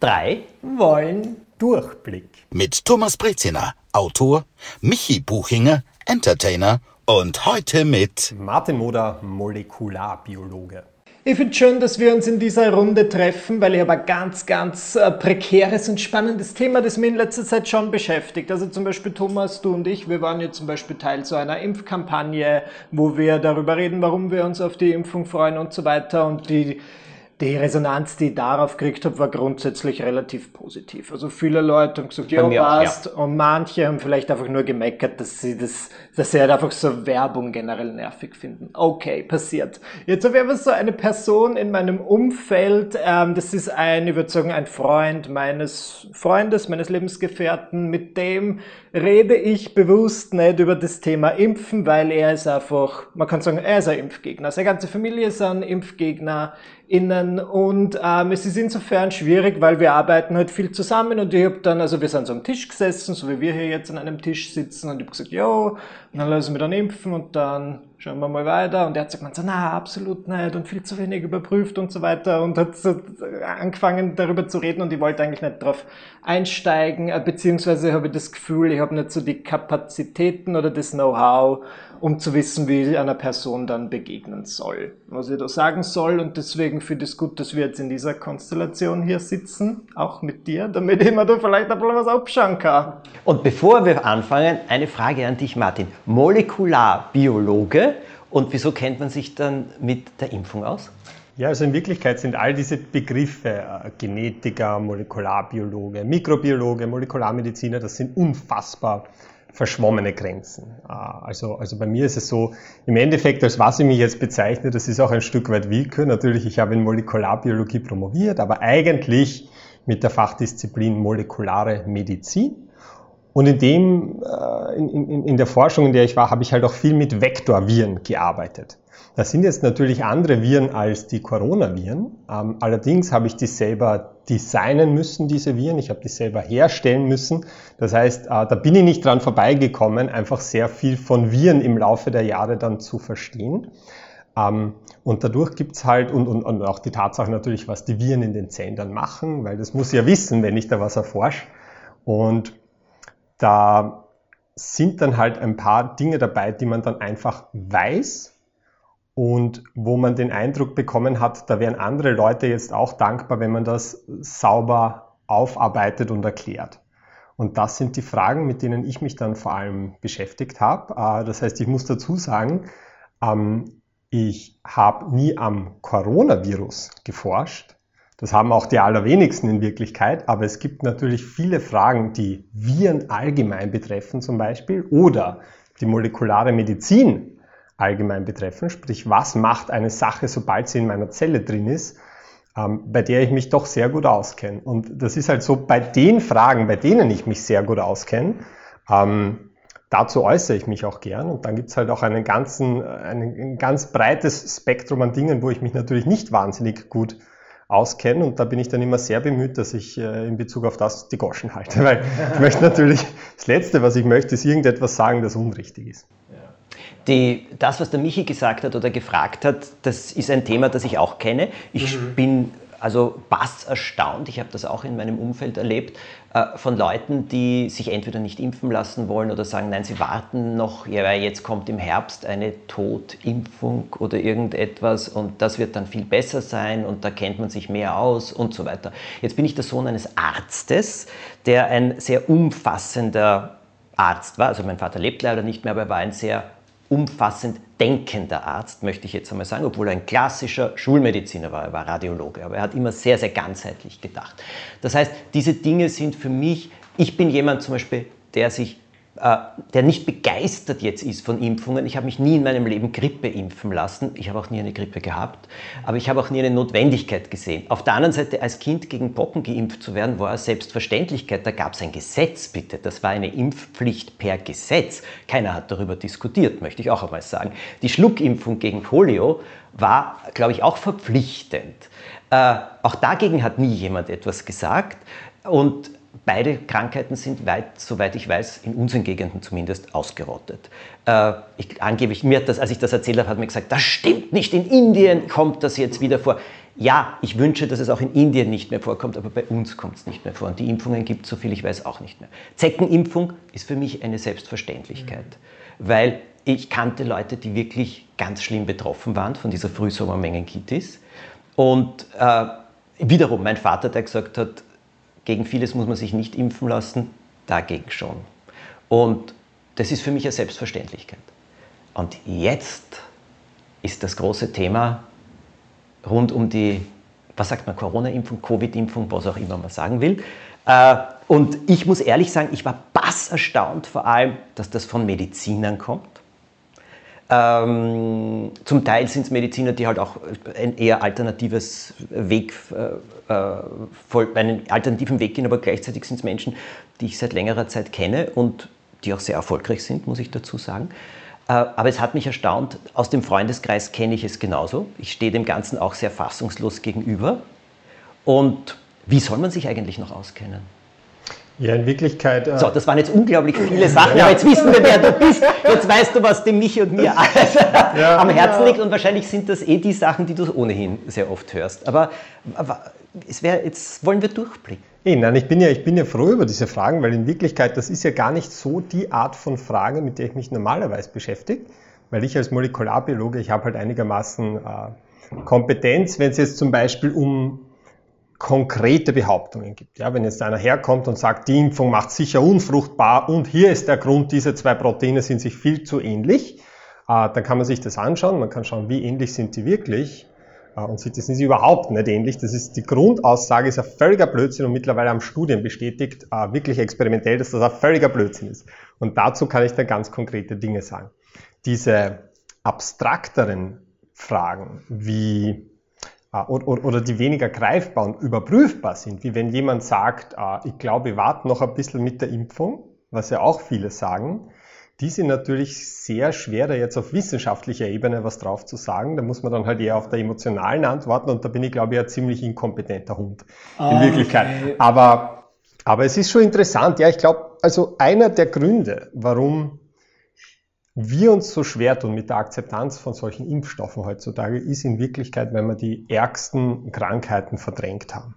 drei wollen Durchblick. Mit Thomas Breziner, Autor, Michi Buchinger, Entertainer und heute mit Martin Moder, Molekularbiologe. Ich finde schön, dass wir uns in dieser Runde treffen, weil ich habe ein ganz, ganz äh, prekäres und spannendes Thema, das mich in letzter Zeit schon beschäftigt. Also zum Beispiel Thomas, du und ich, wir waren ja zum Beispiel Teil so einer Impfkampagne, wo wir darüber reden, warum wir uns auf die Impfung freuen und so weiter. Und die die Resonanz, die ich darauf gekriegt habe, war grundsätzlich relativ positiv. Also viele Leute haben gesagt, ja, passt. Ja. Und manche haben vielleicht einfach nur gemeckert, dass sie das, dass sie halt einfach so Werbung generell nervig finden. Okay, passiert. Jetzt habe ich aber so eine Person in meinem Umfeld, ähm, das ist ein, ich würde sagen, ein Freund meines Freundes, meines Lebensgefährten, mit dem rede ich bewusst nicht über das Thema Impfen, weil er ist einfach, man kann sagen, er ist ein Impfgegner. Seine ganze Familie ist ein Impfgegner innen und ähm, es ist insofern schwierig, weil wir arbeiten halt viel zusammen und ich habe dann, also wir sind so am Tisch gesessen, so wie wir hier jetzt an einem Tisch sitzen und ich habe gesagt, jo, dann lassen wir dann impfen und dann schauen wir mal weiter und er hat gesagt, so, na, absolut nicht und viel zu wenig überprüft und so weiter und hat so angefangen darüber zu reden und ich wollte eigentlich nicht darauf einsteigen, äh, beziehungsweise habe ich das Gefühl, ich habe nicht so die Kapazitäten oder das Know-how, um zu wissen, wie ich einer Person dann begegnen soll, was ich da sagen soll. Und deswegen finde ich es gut, dass wir jetzt in dieser Konstellation hier sitzen, auch mit dir, damit ich mir da vielleicht ein bisschen was abschauen kann. Und bevor wir anfangen, eine Frage an dich, Martin. Molekularbiologe. Und wieso kennt man sich dann mit der Impfung aus? Ja, also in Wirklichkeit sind all diese Begriffe, äh, Genetiker, Molekularbiologe, Mikrobiologe, Molekularmediziner, das sind unfassbar verschwommene Grenzen. Ah, also, also bei mir ist es so, im Endeffekt, als was ich mich jetzt bezeichne, das ist auch ein Stück weit Willkür. Natürlich, ich habe in Molekularbiologie promoviert, aber eigentlich mit der Fachdisziplin molekulare Medizin. Und in dem, äh, in, in, in der Forschung, in der ich war, habe ich halt auch viel mit Vektorviren gearbeitet. Das sind jetzt natürlich andere Viren als die Coronaviren. Ähm, allerdings habe ich die selber designen müssen, diese Viren. Ich habe die selber herstellen müssen. Das heißt, äh, da bin ich nicht dran vorbeigekommen, einfach sehr viel von Viren im Laufe der Jahre dann zu verstehen. Ähm, und dadurch gibt's halt, und, und, und auch die Tatsache natürlich, was die Viren in den Zellen dann machen, weil das muss ich ja wissen, wenn ich da was erforsche. Und da sind dann halt ein paar Dinge dabei, die man dann einfach weiß und wo man den Eindruck bekommen hat, da wären andere Leute jetzt auch dankbar, wenn man das sauber aufarbeitet und erklärt. Und das sind die Fragen, mit denen ich mich dann vor allem beschäftigt habe. Äh, das heißt, ich muss dazu sagen, ähm, ich habe nie am Coronavirus geforscht. Das haben auch die allerwenigsten in Wirklichkeit, aber es gibt natürlich viele Fragen, die Viren allgemein betreffen zum Beispiel oder die molekulare Medizin allgemein betreffen, sprich was macht eine Sache, sobald sie in meiner Zelle drin ist, ähm, bei der ich mich doch sehr gut auskenne. Und das ist halt so, bei den Fragen, bei denen ich mich sehr gut auskenne, ähm, dazu äußere ich mich auch gern. Und dann gibt's halt auch einen ganzen, ein, ein ganz breites Spektrum an Dingen, wo ich mich natürlich nicht wahnsinnig gut auskenne. Und da bin ich dann immer sehr bemüht, dass ich äh, in Bezug auf das die Goschen halte. Weil ich möchte natürlich, das Letzte, was ich möchte, ist irgendetwas sagen, das unrichtig ist. Die, das, was der Michi gesagt hat oder gefragt hat, das ist ein Thema, das ich auch kenne. Ich mhm. bin also bass erstaunt, ich habe das auch in meinem Umfeld erlebt, äh, von Leuten, die sich entweder nicht impfen lassen wollen oder sagen, nein, sie warten noch, weil jetzt kommt im Herbst eine Totimpfung oder irgendetwas und das wird dann viel besser sein und da kennt man sich mehr aus und so weiter. Jetzt bin ich der Sohn eines Arztes, der ein sehr umfassender Arzt war. Also mein Vater lebt leider nicht mehr, aber er war ein sehr umfassend denkender Arzt, möchte ich jetzt einmal sagen, obwohl er ein klassischer Schulmediziner war, er war Radiologe, aber er hat immer sehr, sehr ganzheitlich gedacht. Das heißt, diese Dinge sind für mich, ich bin jemand zum Beispiel, der sich der nicht begeistert jetzt ist von Impfungen. Ich habe mich nie in meinem Leben Grippe impfen lassen. Ich habe auch nie eine Grippe gehabt. Aber ich habe auch nie eine Notwendigkeit gesehen. Auf der anderen Seite, als Kind gegen Pocken geimpft zu werden, war eine Selbstverständlichkeit. Da gab es ein Gesetz, bitte. Das war eine Impfpflicht per Gesetz. Keiner hat darüber diskutiert, möchte ich auch einmal sagen. Die Schluckimpfung gegen Polio war, glaube ich, auch verpflichtend. Äh, auch dagegen hat nie jemand etwas gesagt. Und Beide Krankheiten sind weit, soweit ich weiß, in unseren Gegenden zumindest ausgerottet. Äh, ich, angeblich, mir das, als ich das erzählt habe, hat mir gesagt, das stimmt nicht, in Indien kommt das jetzt wieder vor. Ja, ich wünsche, dass es auch in Indien nicht mehr vorkommt, aber bei uns kommt es nicht mehr vor. Und die Impfungen gibt es, soviel ich weiß, auch nicht mehr. Zeckenimpfung ist für mich eine Selbstverständlichkeit, mhm. weil ich kannte Leute, die wirklich ganz schlimm betroffen waren von dieser Frühsommermengengitis. Und äh, wiederum mein Vater, der gesagt hat, gegen vieles muss man sich nicht impfen lassen, dagegen schon. Und das ist für mich eine Selbstverständlichkeit. Und jetzt ist das große Thema rund um die, was sagt man, Corona-Impfung, Covid-Impfung, was auch immer man sagen will. Äh, und ich muss ehrlich sagen, ich war bass erstaunt vor allem, dass das von Medizinern kommt. Ähm, zum Teil sind es Mediziner, die halt auch ein eher alternatives Weg, äh, äh einen alternativen Weg gehen, aber gleichzeitig sind es Menschen, die ich seit längerer Zeit kenne und die auch sehr erfolgreich sind, muss ich dazu sagen. Äh, aber es hat mich erstaunt, aus dem Freundeskreis kenne ich es genauso. Ich stehe dem Ganzen auch sehr fassungslos gegenüber. Und wie soll man sich eigentlich noch auskennen? Ja, in Wirklichkeit. Äh so, das waren jetzt unglaublich viele Sachen, ja. aber jetzt wissen wir, wer du bist. Jetzt weißt du, was dem Michi und mir alles ja. am Herzen liegt und wahrscheinlich sind das eh die Sachen, die du ohnehin sehr oft hörst. Aber, aber es wär, jetzt wollen wir durchblicken. Hey, nein, ich bin, ja, ich bin ja froh über diese Fragen, weil in Wirklichkeit, das ist ja gar nicht so die Art von Frage, mit der ich mich normalerweise beschäftige, weil ich als Molekularbiologe, ich habe halt einigermaßen äh, Kompetenz, wenn es jetzt zum Beispiel um konkrete Behauptungen gibt. Ja, wenn jetzt einer herkommt und sagt, die Impfung macht sicher unfruchtbar und hier ist der Grund, diese zwei Proteine sind sich viel zu ähnlich, äh, dann kann man sich das anschauen, man kann schauen, wie ähnlich sind die wirklich äh, und sieht, das sind sie überhaupt nicht ähnlich. Das ist die Grundaussage, ist ein völliger Blödsinn und mittlerweile haben Studien bestätigt, äh, wirklich experimentell, dass das ein völliger Blödsinn ist. Und dazu kann ich dann ganz konkrete Dinge sagen. Diese abstrakteren Fragen, wie äh, oder die weniger greifbar und überprüfbar sind, wie wenn jemand sagt, äh, ich glaube, ich warte noch ein bisschen mit der Impfung, was ja auch viele sagen, die sind natürlich sehr schwer, da jetzt auf wissenschaftlicher Ebene was drauf zu sagen. Da muss man dann halt eher auf der emotionalen antworten und da bin ich, glaube ich, ein ziemlich inkompetenter Hund in okay. Wirklichkeit. Aber, aber es ist schon interessant. Ja, ich glaube, also einer der Gründe, warum wir uns so schwer tun mit der Akzeptanz von solchen Impfstoffen heutzutage, ist in Wirklichkeit, wenn wir die ärgsten Krankheiten verdrängt haben.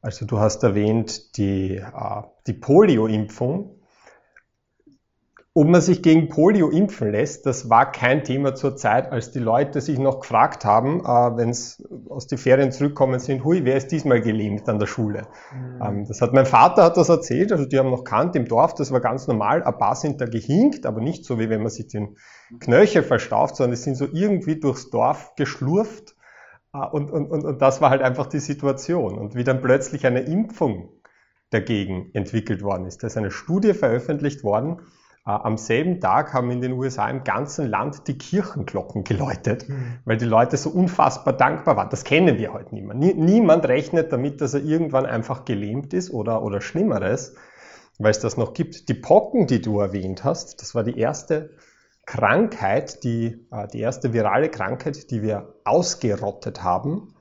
Also du hast erwähnt die, äh, die Polio-Impfung, ob man sich gegen Polio impfen lässt, das war kein Thema zur Zeit, als die Leute sich noch gefragt haben, äh, wenn sie aus den Ferien zurückkommen sind, hui, wer ist diesmal gelähmt an der Schule? Mhm. Ähm, das hat mein Vater hat das erzählt, also die haben noch kannt im Dorf, das war ganz normal, ein paar sind da gehinkt, aber nicht so, wie wenn man sich den Knöchel verstauft, sondern es sind so irgendwie durchs Dorf geschlurft äh, und, und, und, und das war halt einfach die Situation. Und wie dann plötzlich eine Impfung dagegen entwickelt worden ist, da ist eine Studie veröffentlicht worden, am selben Tag haben in den USA im ganzen Land die Kirchenglocken geläutet, mhm. weil die Leute so unfassbar dankbar waren. Das kennen wir heute niemand. Niemand rechnet damit, dass er irgendwann einfach gelähmt ist oder, oder Schlimmeres, weil es das noch gibt. Die Pocken, die du erwähnt hast, das war die erste Krankheit, die, äh, die erste virale Krankheit, die wir ausgerottet haben.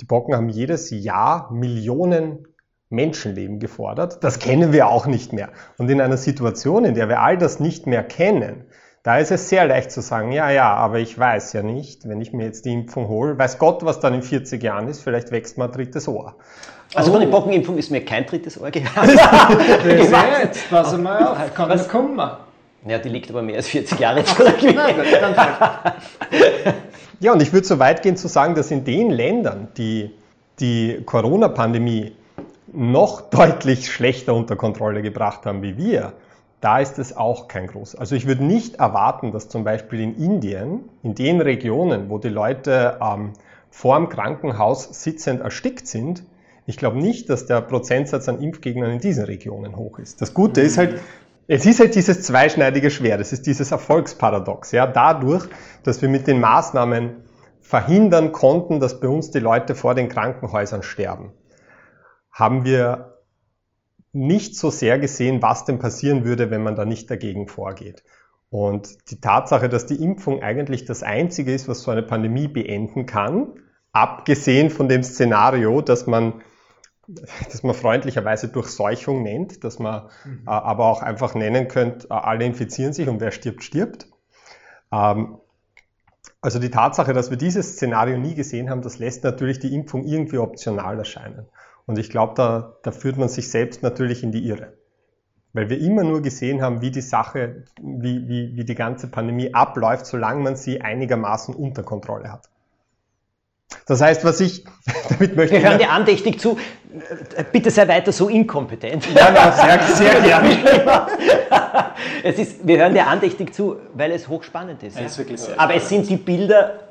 Die Pocken haben jedes Jahr Millionen Menschenleben gefordert. Das kennen wir auch nicht mehr. Und in einer Situation, in der wir all das nicht mehr kennen, da ist es sehr leicht zu sagen, ja, ja, aber ich weiß ja nicht, wenn ich mir jetzt die Impfung hole, weiß Gott, was dann in 40 Jahren ist, vielleicht wächst mal ein drittes Ohr. Also von der Pockenimpfung ist mir kein drittes Ohr gegangen. jetzt, pass mal auf, kann was kommen. Ja, die liegt aber mehr als 40 Jahre zurück. ja, und ich würde so weit gehen zu sagen, dass in den Ländern, die die Corona-Pandemie noch deutlich schlechter unter Kontrolle gebracht haben wie wir, da ist es auch kein groß. Also ich würde nicht erwarten, dass zum Beispiel in Indien, in den Regionen, wo die Leute ähm, vor dem Krankenhaus sitzend erstickt sind, ich glaube nicht, dass der Prozentsatz an Impfgegnern in diesen Regionen hoch ist. Das Gute ist halt, es ist halt dieses zweischneidige Schwert, es ist dieses Erfolgsparadox. Ja, dadurch, dass wir mit den Maßnahmen verhindern konnten, dass bei uns die Leute vor den Krankenhäusern sterben haben wir nicht so sehr gesehen, was denn passieren würde, wenn man da nicht dagegen vorgeht. Und die Tatsache, dass die Impfung eigentlich das Einzige ist, was so eine Pandemie beenden kann, abgesehen von dem Szenario, dass man, dass man freundlicherweise Durchseuchung nennt, dass man mhm. äh, aber auch einfach nennen könnte, äh, alle infizieren sich und wer stirbt, stirbt. Ähm, Also die Tatsache, dass wir dieses Szenario nie gesehen haben, das lässt natürlich die Impfung irgendwie optional erscheinen. Und ich glaube, da, da führt man sich selbst natürlich in die Irre. Weil wir immer nur gesehen haben, wie die Sache, wie, wie, wie die ganze Pandemie abläuft, solange man sie einigermaßen unter Kontrolle hat. Das heißt, was ich damit möchte. Wir hören dir andächtig zu. Bitte sei weiter so inkompetent. Ja, na, sehr, sehr gerne. es ist, wir hören dir andächtig zu, weil es hochspannend ist. Ja, ist wirklich sehr Aber es sind die Bilder,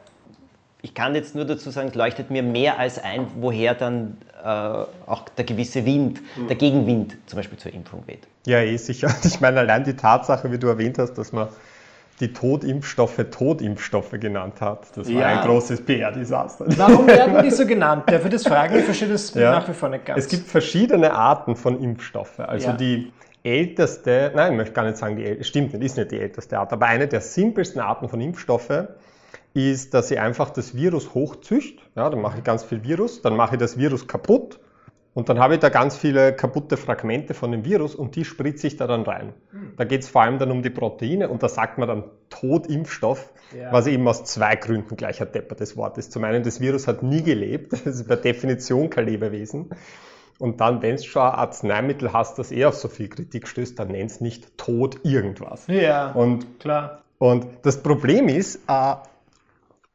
ich kann jetzt nur dazu sagen, leuchtet mir mehr als ein, woher dann äh, auch der gewisse Wind, der Gegenwind zum Beispiel zur Impfung weht. Ja, eh sicher. Ich meine, allein die Tatsache, wie du erwähnt hast, dass man die Totimpfstoffe Totimpfstoffe genannt hat. Das war ein großes PR-Desaster. Warum werden die so genannt? Darf ich das fragen? Ich verstehe das ja. nach wie vor nicht ganz. Es gibt verschiedene Arten von Impfstoffen. Also ja. die älteste, nein, ich möchte gar nicht sagen, die älteste, stimmt nicht, ist nicht die älteste Art, aber eine der simpelsten Arten von Impfstoffe ist, dass ich einfach das Virus hochzücht. Ja, dann mache ich ganz viel Virus, dann mache ich das Virus kaputt und dann habe ich da ganz viele kaputte Fragmente von dem Virus und die spritze ich da dann rein. Hm. Da geht es vor allem dann um die Proteine und da sagt man dann Totimpfstoff, ja. was eben aus zwei Gründen gleich ein deppertes Wort ist. Zum einen, das Virus hat nie gelebt, das ist per Definition kein Lebewesen. Und dann, wenn du schon ein Arzneimittel hast, das eher auf so viel Kritik stößt, dann nenn es nicht Tod irgendwas. Ja, und, klar. Und das Problem ist, äh,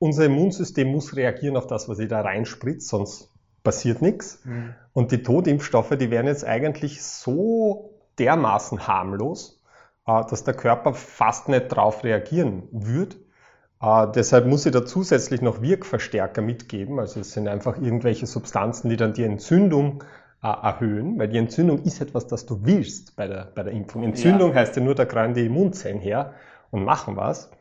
unser Immunsystem muss reagieren auf das, was ich da reinspritze, sonst passiert nichts. Mhm. Und die Totimpfstoffe, die wären jetzt eigentlich so dermaßen harmlos, äh, dass der Körper fast nicht darauf reagieren würde. Äh, deshalb muss ich da zusätzlich noch Wirkverstärker mitgeben. Also es sind einfach irgendwelche Substanzen, die dann die Entzündung äh, erhöhen, weil die Entzündung ist etwas, das du willst bei der, bei der Impfung. Entzündung ja. heißt ja nur, da kreuen die Immunzellen her und machen was,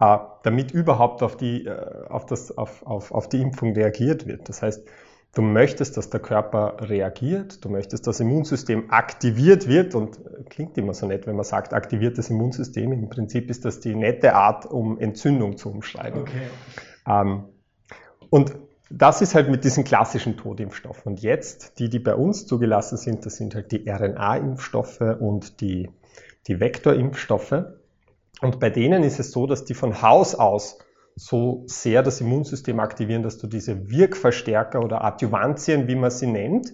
damit überhaupt auf die, auf, das, auf, auf, auf die Impfung reagiert wird. Das heißt, Du möchtest, dass der Körper reagiert, du möchtest, dass das Immunsystem aktiviert wird und äh, klingt immer so nett, wenn man sagt, aktiviertes Immunsystem. Im Prinzip ist das die nette Art, um Entzündung zu umschreiben. Okay. Ähm, und das ist halt mit diesen klassischen Totimpfstoffen. Und jetzt, die, die bei uns zugelassen sind, das sind halt die RNA-Impfstoffe und die, die Vektorimpfstoffe. Und bei denen ist es so, dass die von Haus aus so sehr das Immunsystem aktivieren, dass du diese Wirkverstärker oder Adjuvantien, wie man sie nennt,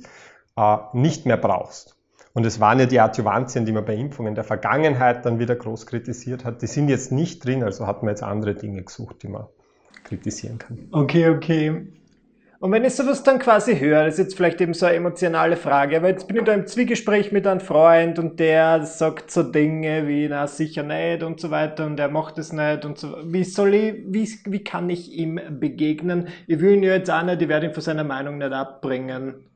äh, nicht mehr brauchst. Und es waren ja die Adjuvantien, die man bei Impfungen der Vergangenheit dann wieder groß kritisiert hat, die sind jetzt nicht drin, also hat man jetzt andere Dinge gesucht, die man kritisieren kann. Okay, okay. Und wenn ich sowas dann quasi höre, das ist jetzt vielleicht eben so eine emotionale Frage, aber jetzt bin ich da im Zwiegespräch mit einem Freund und der sagt so Dinge wie, na sicher nicht und so weiter und er macht es nicht und so. Wie soll ich, wie, wie kann ich ihm begegnen? Ich will ihn ja jetzt auch nicht, ich werde ihn von seiner Meinung nicht abbringen.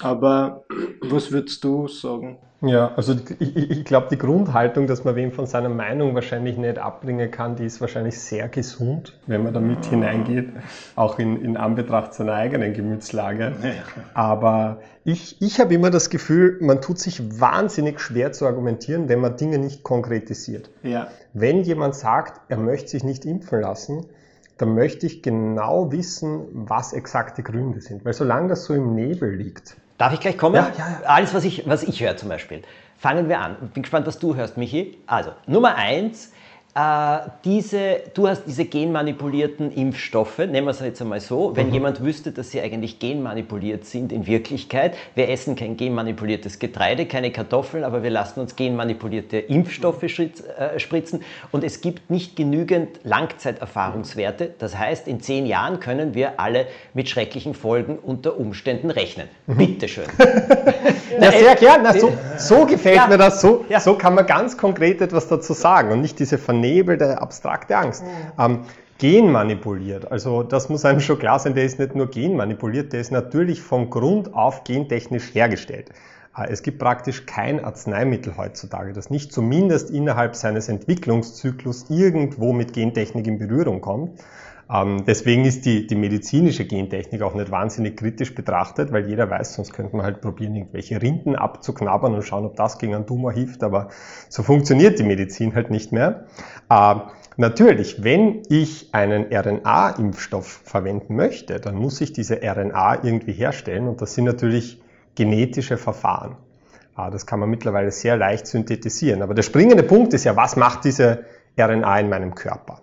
Aber was würdest du sagen? Ja, also ich, ich glaube, die Grundhaltung, dass man wem von seiner Meinung wahrscheinlich nicht abbringen kann, die ist wahrscheinlich sehr gesund, wenn man damit hineingeht, auch in, in Anbetracht seiner eigenen Gemütslage. Aber ich, ich habe immer das Gefühl, man tut sich wahnsinnig schwer zu argumentieren, wenn man Dinge nicht konkretisiert. Ja. Wenn jemand sagt, er möchte sich nicht impfen lassen, dann möchte ich genau wissen, was exakte Gründe sind. Weil solange das so im Nebel liegt, Darf ich gleich kommen? Ja, ja, ja. Alles, was ich, was ich höre zum Beispiel. Fangen wir an. Bin gespannt, was du hörst, Michi. Also, Nummer eins, diese, du hast diese genmanipulierten Impfstoffe, nehmen wir es jetzt einmal so, wenn mhm. jemand wüsste, dass sie eigentlich genmanipuliert sind in Wirklichkeit, wir essen kein genmanipuliertes Getreide, keine Kartoffeln, aber wir lassen uns genmanipulierte Impfstoffe äh, spritzen und es gibt nicht genügend Langzeiterfahrungswerte. Das heißt, in zehn Jahren können wir alle mit schrecklichen Folgen unter Umständen rechnen. Mhm. Bitteschön. ja, sehr gerne. So, so gefällt ja. mir das. So, ja. so kann man ganz konkret etwas dazu sagen und nicht diese Vernehmung vernebelte, abstrakte Angst. Mhm. Ähm, genmanipuliert, also das muss einem schon klar sein, der ist nicht nur genmanipuliert, der ist natürlich von Grund auf gentechnisch hergestellt. Äh, es gibt praktisch kein Arzneimittel heutzutage, das nicht zumindest innerhalb seines Entwicklungszyklus irgendwo mit Gentechnik in Berührung kommt. Ähm, deswegen ist die, die medizinische Gentechnik auch nicht wahnsinnig kritisch betrachtet, weil jeder weiß, sonst könnte man halt probieren, irgendwelche Rinden abzuknabbern und schauen, ob das gegen einen Tumor hilft, aber so funktioniert die Medizin halt nicht mehr. Äh, natürlich, wenn ich einen RNA-Impfstoff verwenden möchte, dann muss ich diese RNA irgendwie herstellen und das sind natürlich genetische Verfahren. Äh, das kann man mittlerweile sehr leicht synthetisieren. Aber der springende Punkt ist ja, was macht diese RNA in meinem Körper?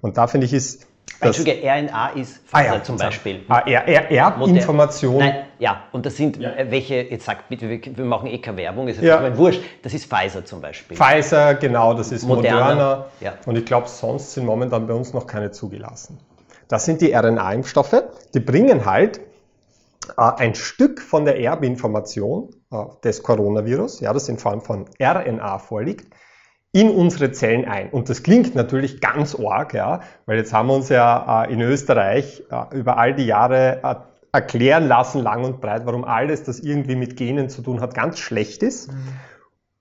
Und da finde ich, ist Entschuldige, RNA ist Pfizer ah, ja, zum Beispiel. Ah, Erbinformation. Nein, ja, und das sind ja. Äh, welche, jetzt sagt bitte, wir machen eh keine Werbung, ist ja. wurscht, das ist Pfizer zum Beispiel. Pfizer, genau, das ist Moderna. Moderna ja. Und ich glaube, sonst sind momentan bei uns noch keine zugelassen. Das sind die RNA-Impfstoffe, die bringen halt äh, ein Stück von der Erbinformation äh, des Coronavirus, ja, das in Form von RNA vorliegt, in unsere Zellen ein. Und das klingt natürlich ganz arg, ja, weil jetzt haben wir uns ja äh, in Österreich äh, über all die Jahre äh, erklären lassen, lang und breit, warum alles, das irgendwie mit Genen zu tun hat, ganz schlecht ist. Mhm.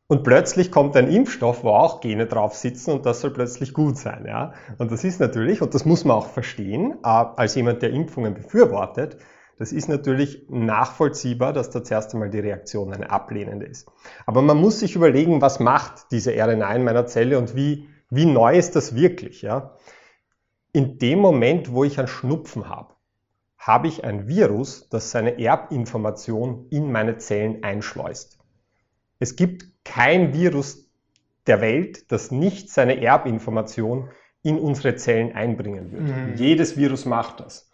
Und plötzlich kommt ein Impfstoff, wo auch Gene drauf sitzen und das soll plötzlich gut sein. Ja? Und das ist natürlich, und das muss man auch verstehen, als jemand, der Impfungen befürwortet, das ist natürlich nachvollziehbar, dass da zuerst einmal die Reaktion eine ablehnende ist. Aber man muss sich überlegen, was macht diese RNA in meiner Zelle und wie, wie neu ist das wirklich? Ja? In dem Moment, wo ich einen Schnupfen habe, habe ich ein Virus, das seine Erbinformation in meine Zellen einschleust. Es gibt kein Virus der Welt, das nicht seine Erbinformation in unsere Zellen einbringen würde. Mhm. Jedes Virus macht das.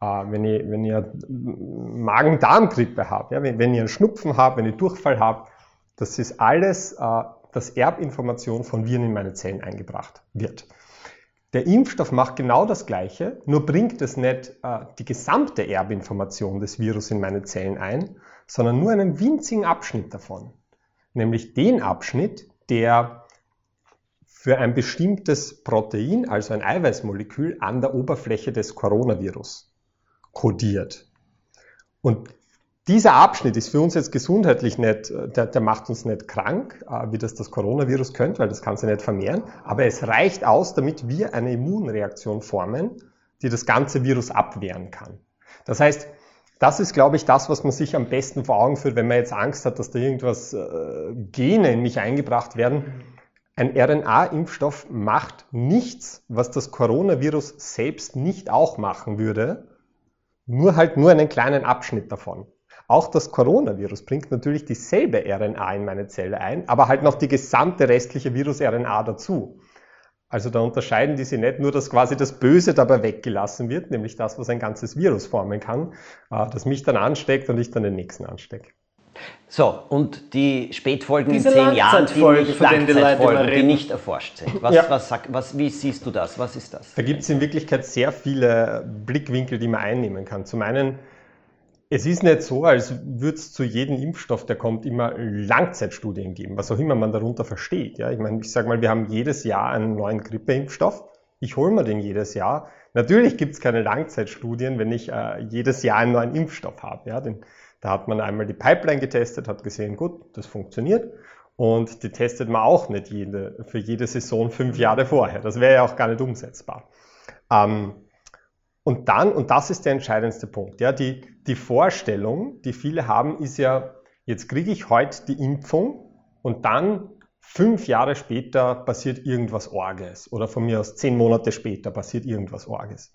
Äh, wenn, ich, wenn ihr Magen-Darm-Grippe habt, ja, wenn, wenn ihr einen Schnupfen habt, wenn ihr Durchfall habt, das ist alles, äh, dass Erbinformation von Viren in meine Zellen eingebracht wird. Der Impfstoff macht genau das Gleiche, nur bringt es nicht äh, die gesamte Erbinformation des Virus in meine Zellen ein, sondern nur einen winzigen Abschnitt davon. Nämlich den Abschnitt, der für ein bestimmtes Protein, also ein Eiweißmolekül, an der Oberfläche des Coronavirus kodiert. Und dieser Abschnitt ist für uns jetzt gesundheitlich nicht, der, der macht uns nicht krank, äh, wie das das Coronavirus könnte, weil das kann sich nicht vermehren, aber es reicht aus, damit wir eine Immunreaktion formen, die das ganze Virus abwehren kann. Das heißt, das ist, glaube ich, das, was man sich am besten vor Augen führt, wenn man jetzt Angst hat, dass da irgendwas äh, Gene in mich eingebracht werden. Ein RNA-Impfstoff macht nichts, was das Coronavirus selbst nicht auch machen würde, nur halt nur einen kleinen Abschnitt davon. Auch das Coronavirus bringt natürlich dieselbe RNA in meine Zelle ein, aber halt noch die gesamte restliche Virus-RNA dazu. Also da unterscheiden die sich nicht nur, dass quasi das Böse dabei weggelassen wird, nämlich das, was ein ganzes Virus formen kann, äh, das mich dann ansteckt und ich dann den nächsten anstecke. So, und die Spätfolgen Diese in zehn Jahren, die nicht, Langzeitfolgen, die, die nicht erforscht sind. Was, ja. was, was, wie siehst du das? Was ist das? Da gibt es in Wirklichkeit sehr viele Blickwinkel, die man einnehmen kann. Zum einen, es ist nicht so, als würde es zu jedem Impfstoff, der kommt, immer Langzeitstudien geben, was auch immer man darunter versteht. Ja? Ich meine, ich sage mal, wir haben jedes Jahr einen neuen Grippeimpfstoff. Ich hole mir den jedes Jahr. Natürlich gibt es keine Langzeitstudien, wenn ich äh, jedes Jahr einen neuen Impfstoff habe. Ja? Den, da hat man einmal die Pipeline getestet, hat gesehen, gut, das funktioniert. Und die testet man auch nicht jede, für jede Saison fünf Jahre vorher. Das wäre ja auch gar nicht umsetzbar. Ähm, und dann, und das ist der entscheidendste Punkt, ja, die, die Vorstellung, die viele haben, ist ja, jetzt kriege ich heute die Impfung und dann fünf Jahre später passiert irgendwas Orges oder von mir aus zehn Monate später passiert irgendwas Orges.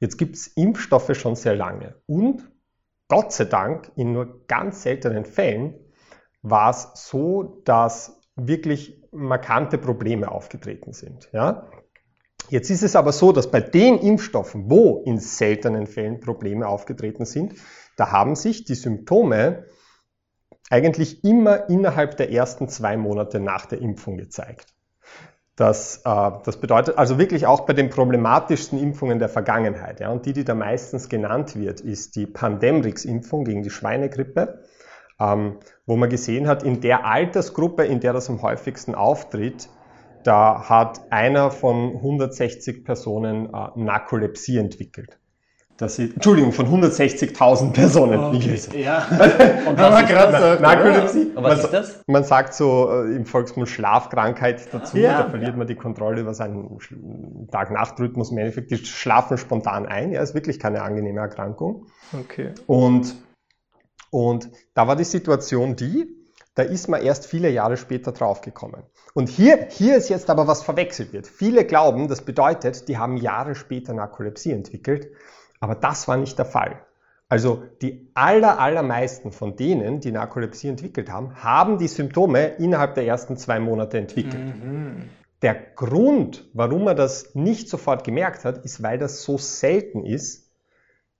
Jetzt gibt es Impfstoffe schon sehr lange und Gott sei Dank in nur ganz seltenen Fällen war es so, dass wirklich markante Probleme aufgetreten sind. Ja? Jetzt ist es aber so, dass bei den Impfstoffen, wo in seltenen Fällen Probleme aufgetreten sind, da haben sich die Symptome eigentlich immer innerhalb der ersten zwei Monate nach der Impfung gezeigt. Das, äh, das bedeutet also wirklich auch bei den problematischsten Impfungen der Vergangenheit. Ja, und die, die da meistens genannt wird, ist die Pandemrix-Impfung gegen die Schweinegrippe, ähm, wo man gesehen hat, in der Altersgruppe, in der das am häufigsten auftritt, da hat einer von 160 Personen äh, Narkolepsie entwickelt dass sie, Entschuldigung, von 160.000 Personen. Oh, okay. Ja. Und was ist das? Narkolepsie. Und was ist das? Man sagt so äh, im Volksmund Schlafkrankheit dazu, ja. da verliert man die Kontrolle über seinen Tag-Nacht-Rhythmus. Im Endeffekt, die schlafen spontan ein. Ja, ist wirklich keine angenehme Erkrankung. Okay. Und, und da war die Situation die, da ist man erst viele Jahre später draufgekommen. Und hier, hier ist jetzt aber was verwechselt wird. Viele glauben, das bedeutet, die haben Jahre später Narkolepsie entwickelt. Aber das war nicht der Fall. Also die aller, allermeisten von denen, die Narkolepsie entwickelt haben, haben die Symptome innerhalb der ersten zwei Monate entwickelt. Mhm. Der Grund, warum er das nicht sofort gemerkt hat, ist, weil das so selten ist,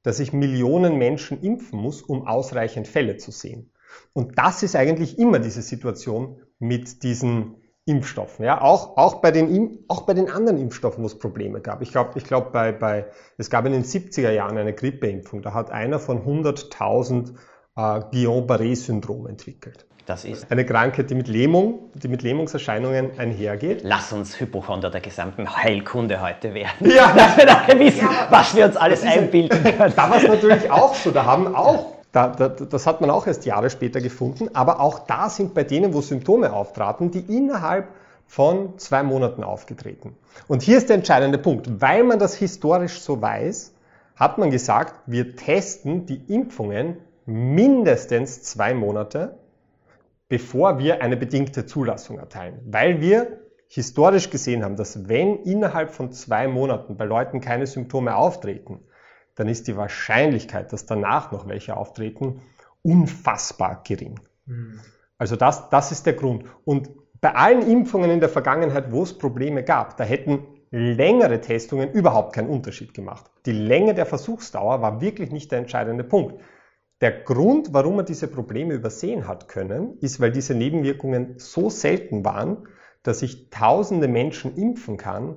dass ich Millionen Menschen impfen muss, um ausreichend Fälle zu sehen. Und das ist eigentlich immer diese Situation mit diesen Impfstoffen. Ja, auch, auch, bei den, auch bei den anderen Impfstoffen, wo es Probleme gab. Ich glaube, ich glaub bei, bei, es gab in den 70er Jahren eine Grippeimpfung. Da hat einer von 100.000 äh, Guillain-Barré-Syndrom entwickelt. Das ist eine Krankheit, die mit Lähmung, die mit Lähmungserscheinungen einhergeht. Lass uns Hypochonder der gesamten Heilkunde heute werden. Ja, dass wir nachher wissen, ja, was wir uns alles einbilden können. Da war es natürlich auch so. Da haben auch da, da, das hat man auch erst Jahre später gefunden, aber auch da sind bei denen, wo Symptome auftraten, die innerhalb von zwei Monaten aufgetreten. Und hier ist der entscheidende Punkt. Weil man das historisch so weiß, hat man gesagt, wir testen die Impfungen mindestens zwei Monate bevor wir eine bedingte Zulassung erteilen. Weil wir historisch gesehen haben, dass wenn innerhalb von zwei Monaten bei Leuten keine Symptome auftreten, dann ist die Wahrscheinlichkeit, dass danach noch welche auftreten, unfassbar gering. Mhm. Also das, das ist der Grund. Und bei allen Impfungen in der Vergangenheit, wo es Probleme gab, da hätten längere Testungen überhaupt keinen Unterschied gemacht. Die Länge der Versuchsdauer war wirklich nicht der entscheidende Punkt. Der Grund, warum man diese Probleme übersehen hat können, ist, weil diese Nebenwirkungen so selten waren, dass ich tausende Menschen impfen kann,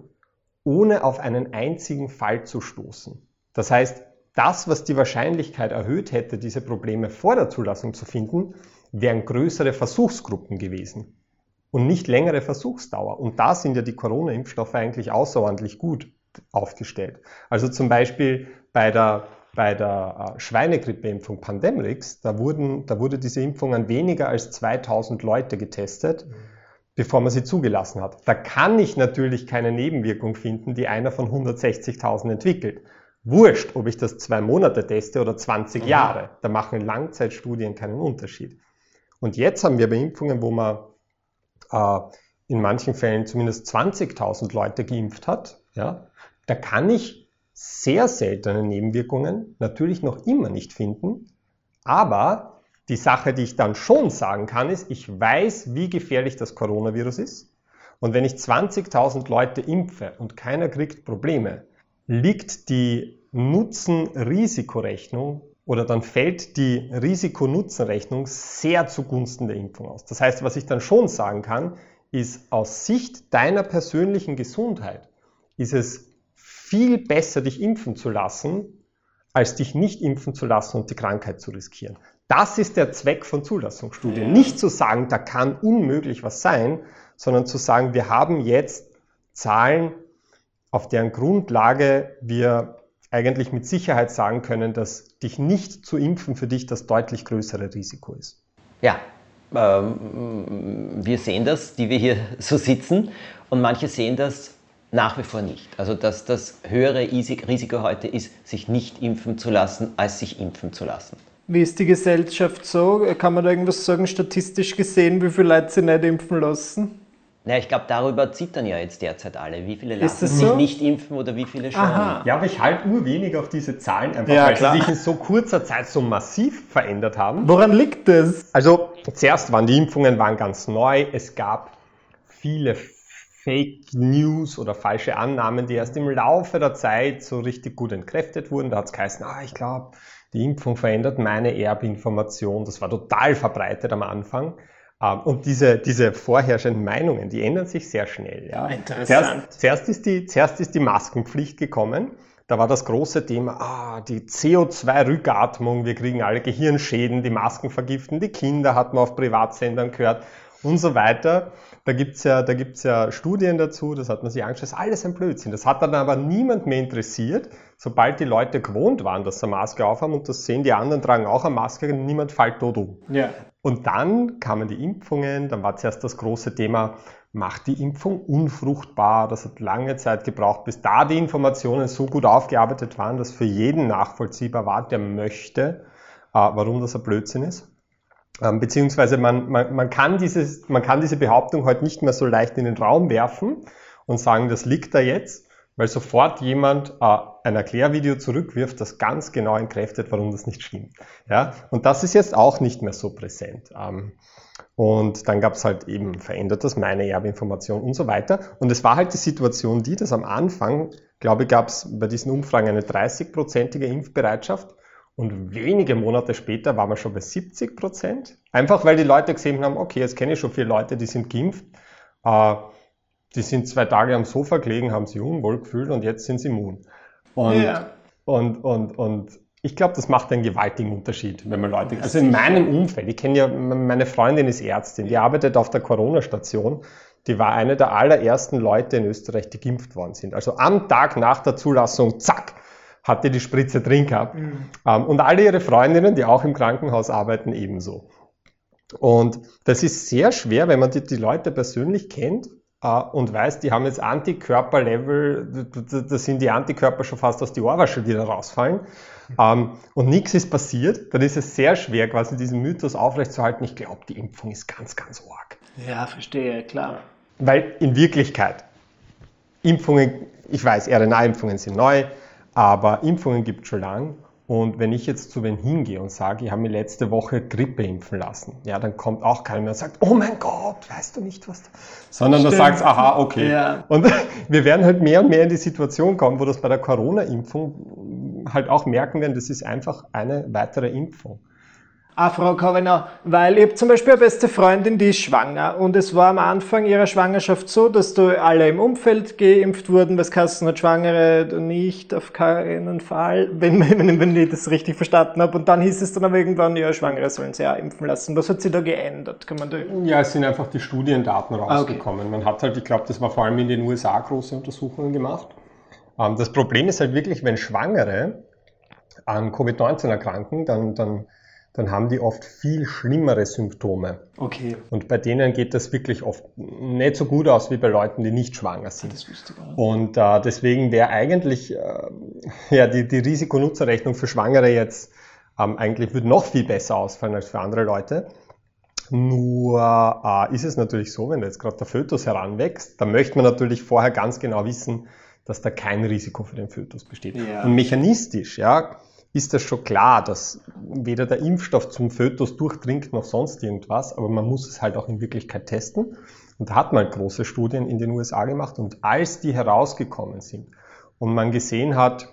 ohne auf einen einzigen Fall zu stoßen. Das heißt, das, was die Wahrscheinlichkeit erhöht hätte, diese Probleme vor der Zulassung zu finden, wären größere Versuchsgruppen gewesen und nicht längere Versuchsdauer. Und da sind ja die Corona-Impfstoffe eigentlich außerordentlich gut aufgestellt. Also zum Beispiel bei der bei der äh, Schweinegrippeimpfung Pandemrix, da, wurden, da wurde diese Impfung an weniger als 2000 Leute getestet, bevor man sie zugelassen hat. Da kann ich natürlich keine Nebenwirkung finden, die einer von 160.000 entwickelt. Wurscht, ob ich das zwei Monate teste oder 20 mhm. Jahre. Da machen Langzeitstudien keinen Unterschied. Und jetzt haben wir bei Impfungen, wo man äh, in manchen Fällen zumindest 20.000 Leute geimpft hat, ja, da kann ich sehr seltene Nebenwirkungen natürlich noch immer nicht finden, aber die Sache, die ich dann schon sagen kann, ist, ich weiß, wie gefährlich das Coronavirus ist. Und wenn ich 20.000 Leute impfe und keiner kriegt Probleme, liegt die Nutzen-Risikorechnung oder dann fällt die Risiko-Nutzen-Rechnung sehr zugunsten der Impfung aus. Das heißt, was ich dann schon sagen kann, ist aus Sicht deiner persönlichen Gesundheit ist es viel besser, dich impfen zu lassen, als dich nicht impfen zu lassen und die Krankheit zu riskieren. Das ist der Zweck von Zulassungsstudien. Ja. Nicht zu sagen, da kann unmöglich was sein, sondern zu sagen, wir haben jetzt Zahlen, auf deren Grundlage wir eigentlich mit Sicherheit sagen können, dass dich nicht zu impfen für dich das deutlich größere Risiko ist. Ja, ähm, wir sehen das, die wir hier so sitzen, und manche sehen das nach wie vor nicht. Also dass das höhere Risiko heute ist, sich nicht impfen zu lassen, als sich impfen zu lassen. Wie ist die Gesellschaft so? Kann man da irgendwas sagen, statistisch gesehen, wie viele Leute sich nicht impfen lassen? Ja, ich glaube, darüber zittern ja jetzt derzeit alle. Wie viele lassen sich so? nicht impfen oder wie viele schon? Aha. Ja, aber ich halte nur wenig auf diese Zahlen, einfach ja, weil klar. sie sich in so kurzer Zeit so massiv verändert haben. Woran liegt das? Also, zuerst waren die Impfungen waren ganz neu. Es gab viele Fake News oder falsche Annahmen, die erst im Laufe der Zeit so richtig gut entkräftet wurden. Da hat es geheißen, ah, ich glaube, die Impfung verändert meine Erbinformation. Das war total verbreitet am Anfang. Ähm, und diese, diese vorherrschenden Meinungen, die ändern sich sehr schnell. Ja. Interessant. Zuerst, zuerst, ist die, zuerst ist die Maskenpflicht gekommen. Da war das große Thema, ah, die CO2-Rückatmung, wir kriegen alle Gehirnschäden, die Masken vergiften die Kinder, hat man auf Privatsendern gehört und so weiter. Da gibt's ja, da gibt's ja Studien dazu, das hat man sich angeschaut, das ist alles ein Blödsinn. Das hat dann aber niemand mehr interessiert, sobald die Leute gewohnt waren, dass sie eine Maske aufhaben und das sehen die anderen, tragen auch eine Maske und niemand fällt tot um. Ja. Und dann kamen die Impfungen, dann war zuerst das große Thema, macht die Impfung unfruchtbar. Das hat lange Zeit gebraucht, bis da die Informationen so gut aufgearbeitet waren, dass für jeden nachvollziehbar war, der möchte, äh, warum das ein Blödsinn ist. Ähm, beziehungsweise man, man, man, kann dieses, man kann diese Behauptung heute nicht mehr so leicht in den Raum werfen und sagen, das liegt da jetzt, weil sofort jemand äh, ein Erklärvideo zurückwirft, das ganz genau entkräftet, warum das nicht stimmt. Ja? Und das ist jetzt auch nicht mehr so präsent. Ähm, Und dann gab es halt eben verändert das meine Erbinformation und so weiter. Und es war halt die Situation die, dass am Anfang, glaube ich, gab es bei diesen Umfragen eine 30-prozentige Impfbereitschaft. Und wenige Monate später waren wir schon bei 70 Prozent. Einfach weil die Leute gesehen haben, okay, jetzt kenne ich schon viele Leute, die sind geimpft. Äh, die sind zwei Tage am Sofa gelegen, haben sich unwohl gefühlt und jetzt sind sie immun. Und, ja. und, und, und ich glaube, das macht einen gewaltigen Unterschied, wenn man Leute. Also in meinem Umfeld, ich kenne ja, meine Freundin ist Ärztin, die arbeitet auf der Corona-Station. Die war eine der allerersten Leute in Österreich, die geimpft worden sind. Also am Tag nach der Zulassung, zack, hat die die Spritze drin gehabt. Mhm. Ähm, und alle ihre Freundinnen, die auch im Krankenhaus arbeiten, ebenso. Und das ist sehr schwer, wenn man die, die Leute persönlich kennt und weiß, die haben jetzt Antikörperlevel, da sind die Antikörper schon fast aus die Ohrwasche, die da rausfallen. Ähm, und nichts ist passiert, dann ist es sehr schwer, quasi diesen Mythos aufrechtzuerhalten. Ich glaube, die Impfung ist ganz, ganz arg. Ja, verstehe, klar. Weil in Wirklichkeit, Impfungen, ich weiß, RNA-Impfungen sind neu, aber Impfungen gibt es schon lang und wenn ich jetzt zu wen hingehe und sage, ich habe mir letzte Woche Grippe impfen lassen, ja, dann kommt auch keiner mehr und sagt, oh mein Gott, weißt du nicht, was da... Sondern du sagst, aha, okay. Ja. Und wir werden halt mehr und mehr in die Situation kommen, wo das bei der Corona-Impfung halt auch merken werden, das ist einfach eine weitere Impfung. Ah, Frau Covenau, weil ich zum Beispiel eine beste Freundin, die ist schwanger und es war am Anfang ihrer Schwangerschaft so, dass du alle im Umfeld geimpft wurden, was Kassen hat Schwangere nicht, auf keinen Fall, wenn, wenn, wenn ich das richtig verstanden habe. Und dann hieß es dann aber irgendwann, ja, Schwangere sollen sich ja impfen lassen. Was hat sich da geändert? Kann man da ja, es sind einfach die Studiendaten rausgekommen. Ah, okay. Man hat halt, ich glaube, das war vor allem in den USA große Untersuchungen gemacht. Ähm, das Problem ist halt wirklich, wenn Schwangere an Covid-19 erkranken, dann, dann dann haben die oft viel schlimmere Symptome. Okay. Und bei denen geht das wirklich oft nicht so gut aus wie bei Leuten, die nicht schwanger sind. Das wüsste ich Und äh, deswegen wäre eigentlich äh, ja, die, die Risikonutzerrechnung für Schwangere jetzt ähm, eigentlich würde noch viel besser ausfallen als für andere Leute. Nur äh, ist es natürlich so, wenn jetzt gerade der Fötus heranwächst, dann möchte man natürlich vorher ganz genau wissen, dass da kein Risiko für den Fötus besteht. Ja. Und mechanistisch, ja, ist das schon klar, dass weder der Impfstoff zum Fötus durchdringt noch sonst irgendwas, aber man muss es halt auch in Wirklichkeit testen. Und da hat man große Studien in den USA gemacht und als die herausgekommen sind und man gesehen hat,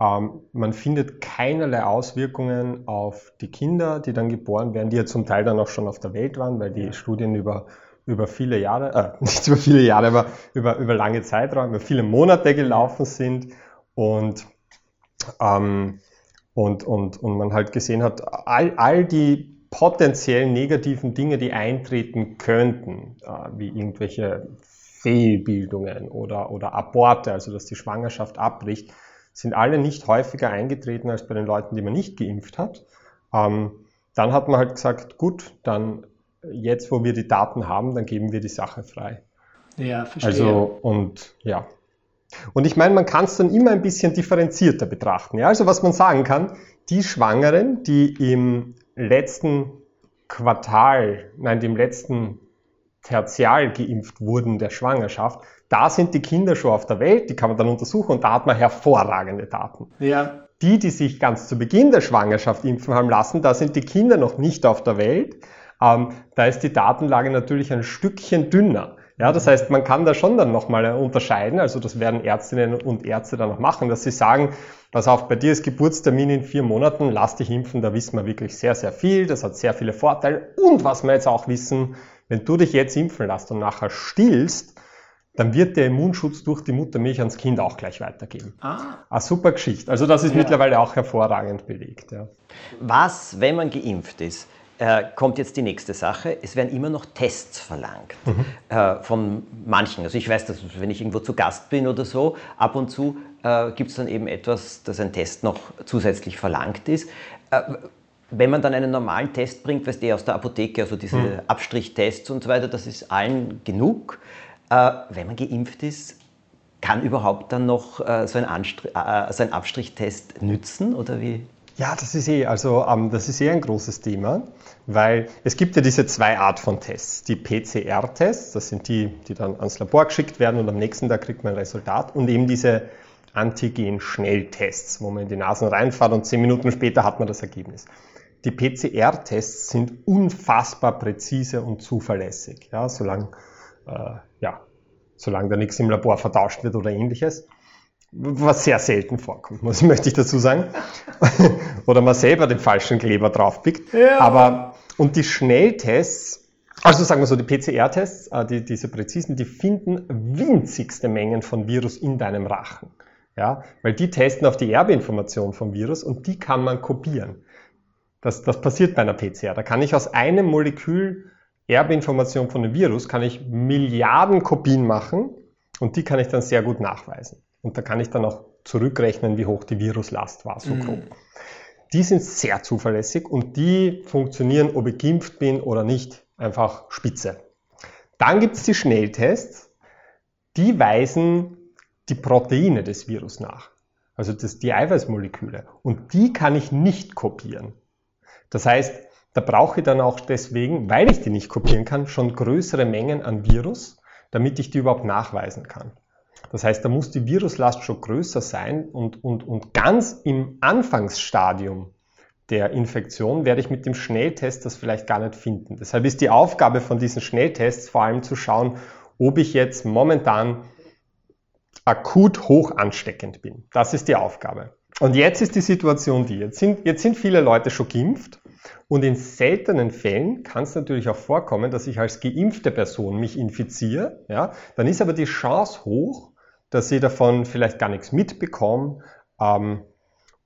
ähm, man findet keinerlei Auswirkungen auf die Kinder, die dann geboren werden, die ja zum Teil dann auch schon auf der Welt waren, weil die Studien über über viele Jahre, äh, nicht über viele Jahre, aber über, über lange Zeiträume, über viele Monate gelaufen sind und ähm, und, und, und man halt gesehen hat, all, all die potenziellen negativen Dinge, die eintreten könnten, äh, wie irgendwelche Fehlbildungen oder, oder Aborte, also dass die Schwangerschaft abbricht, sind alle nicht häufiger eingetreten als bei den Leuten, die man nicht geimpft hat. Ähm, dann hat man halt gesagt, gut, dann jetzt, wo wir die Daten haben, dann geben wir die Sache frei. Ja, verstehe. Also, und ja, und ich meine, man kann es dann immer ein bisschen differenzierter betrachten. Ja? Also was man sagen kann, die Schwangeren, die im letzten Quartal, nein, dem letzten Tertial geimpft wurden der Schwangerschaft, da sind die Kinder schon auf der Welt, die kann man dann untersuchen und da hat man hervorragende Daten. Ja. Die, die sich ganz zu Beginn der Schwangerschaft impfen haben lassen, da sind die Kinder noch nicht auf der Welt. Ähm, da ist die Datenlage natürlich ein Stückchen dünner. Ja, das heißt, man kann da schon dann nochmal unterscheiden, also das werden Ärztinnen und Ärzte dann noch machen, dass sie sagen, pass auf, bei dir ist Geburtstermin in vier Monaten, lass dich impfen, da wissen wir wirklich sehr, sehr viel, das hat sehr viele Vorteile. Und was wir jetzt auch wissen, wenn du dich jetzt impfen lässt und nachher stillst, dann wird der Immunschutz durch die Muttermilch ans Kind auch gleich weitergeben. Ah. Eine super Geschichte. Also das ist ja. mittlerweile auch hervorragend belegt. Ja. Was, wenn man geimpft ist? Äh, kommt jetzt die nächste Sache. Es werden immer noch Tests verlangt mhm. äh, von manchen. Also ich weiß, dass wenn ich irgendwo zu Gast bin oder so, ab und zu äh, gibt es dann eben etwas, dass ein Test noch zusätzlich verlangt ist. Äh, wenn man dann einen normalen Test bringt, weißt du, aus der Apotheke, also diese mhm. Abstrichtests und so weiter, das ist allen genug. Äh, wenn man geimpft ist, kann überhaupt dann noch äh, so ein, so ein Abstrichtest nützen oder wie? Ja, das ist eh, also ähm, das ist eh ein großes Thema, weil es gibt ja diese zwei Art von Tests. Die PCR-Tests, das sind die, die dann ans Labor geschickt werden und am nächsten Tag kriegt man ein Resultat und eben diese Antigen-Schnelltests, wo man in die Nasen reinfährt und zehn Minuten später hat man das Ergebnis. die PCR-Tests sind unfassbar präzise und zuverlässig, ja, solange, äh, ja, solange da nichts im Labor vertauscht wird oder ähnliches. Was sehr selten vorkommt, muss, möchte ich dazu sagen. oder man selber den falschen Kleber draufpickt. Ja. Aber, und die Schnelltests, also sagen wir so, die PCR-Tests, äh, die, diese präzisen, die finden winzigste Mengen von Virus in deinem Rachen. Ja, weil die testen auf die Erbinformation vom Virus und die kann man kopieren. Das, das passiert bei einer PCR. Da kann ich aus einem Molekül Erbinformation von dem Virus, kann ich Milliarden Kopien machen und die kann ich dann sehr gut nachweisen. Und da kann ich dann auch zurückrechnen, wie hoch die Viruslast war, so mhm. grob. Die sind sehr zuverlässig und die funktionieren, ob ich geimpft bin oder nicht, einfach spitze. Dann gibt es die Schnelltests, die weisen die Proteine des Virus nach, also das, die Eiweißmoleküle. Und die kann ich nicht kopieren. Das heißt, da brauche ich dann auch deswegen, weil ich die nicht kopieren kann, schon größere Mengen an Virus, damit ich die überhaupt nachweisen kann. Das heißt, da muss die Viruslast schon größer sein und, und, und ganz im Anfangsstadium der Infektion werde ich mit dem Schnelltest das vielleicht gar nicht finden. Deshalb ist die Aufgabe von diesen Schnelltests vor allem zu schauen, ob ich jetzt momentan akut hoch ansteckend bin. Das ist die Aufgabe. Und jetzt ist die Situation die, jetzt sind, jetzt sind viele Leute schon geimpft und in seltenen Fällen kann es natürlich auch vorkommen, dass ich als geimpfte Person mich infiziere. Ja? Dann ist aber die Chance hoch, dass ich davon vielleicht gar nichts mitbekomme. Ähm,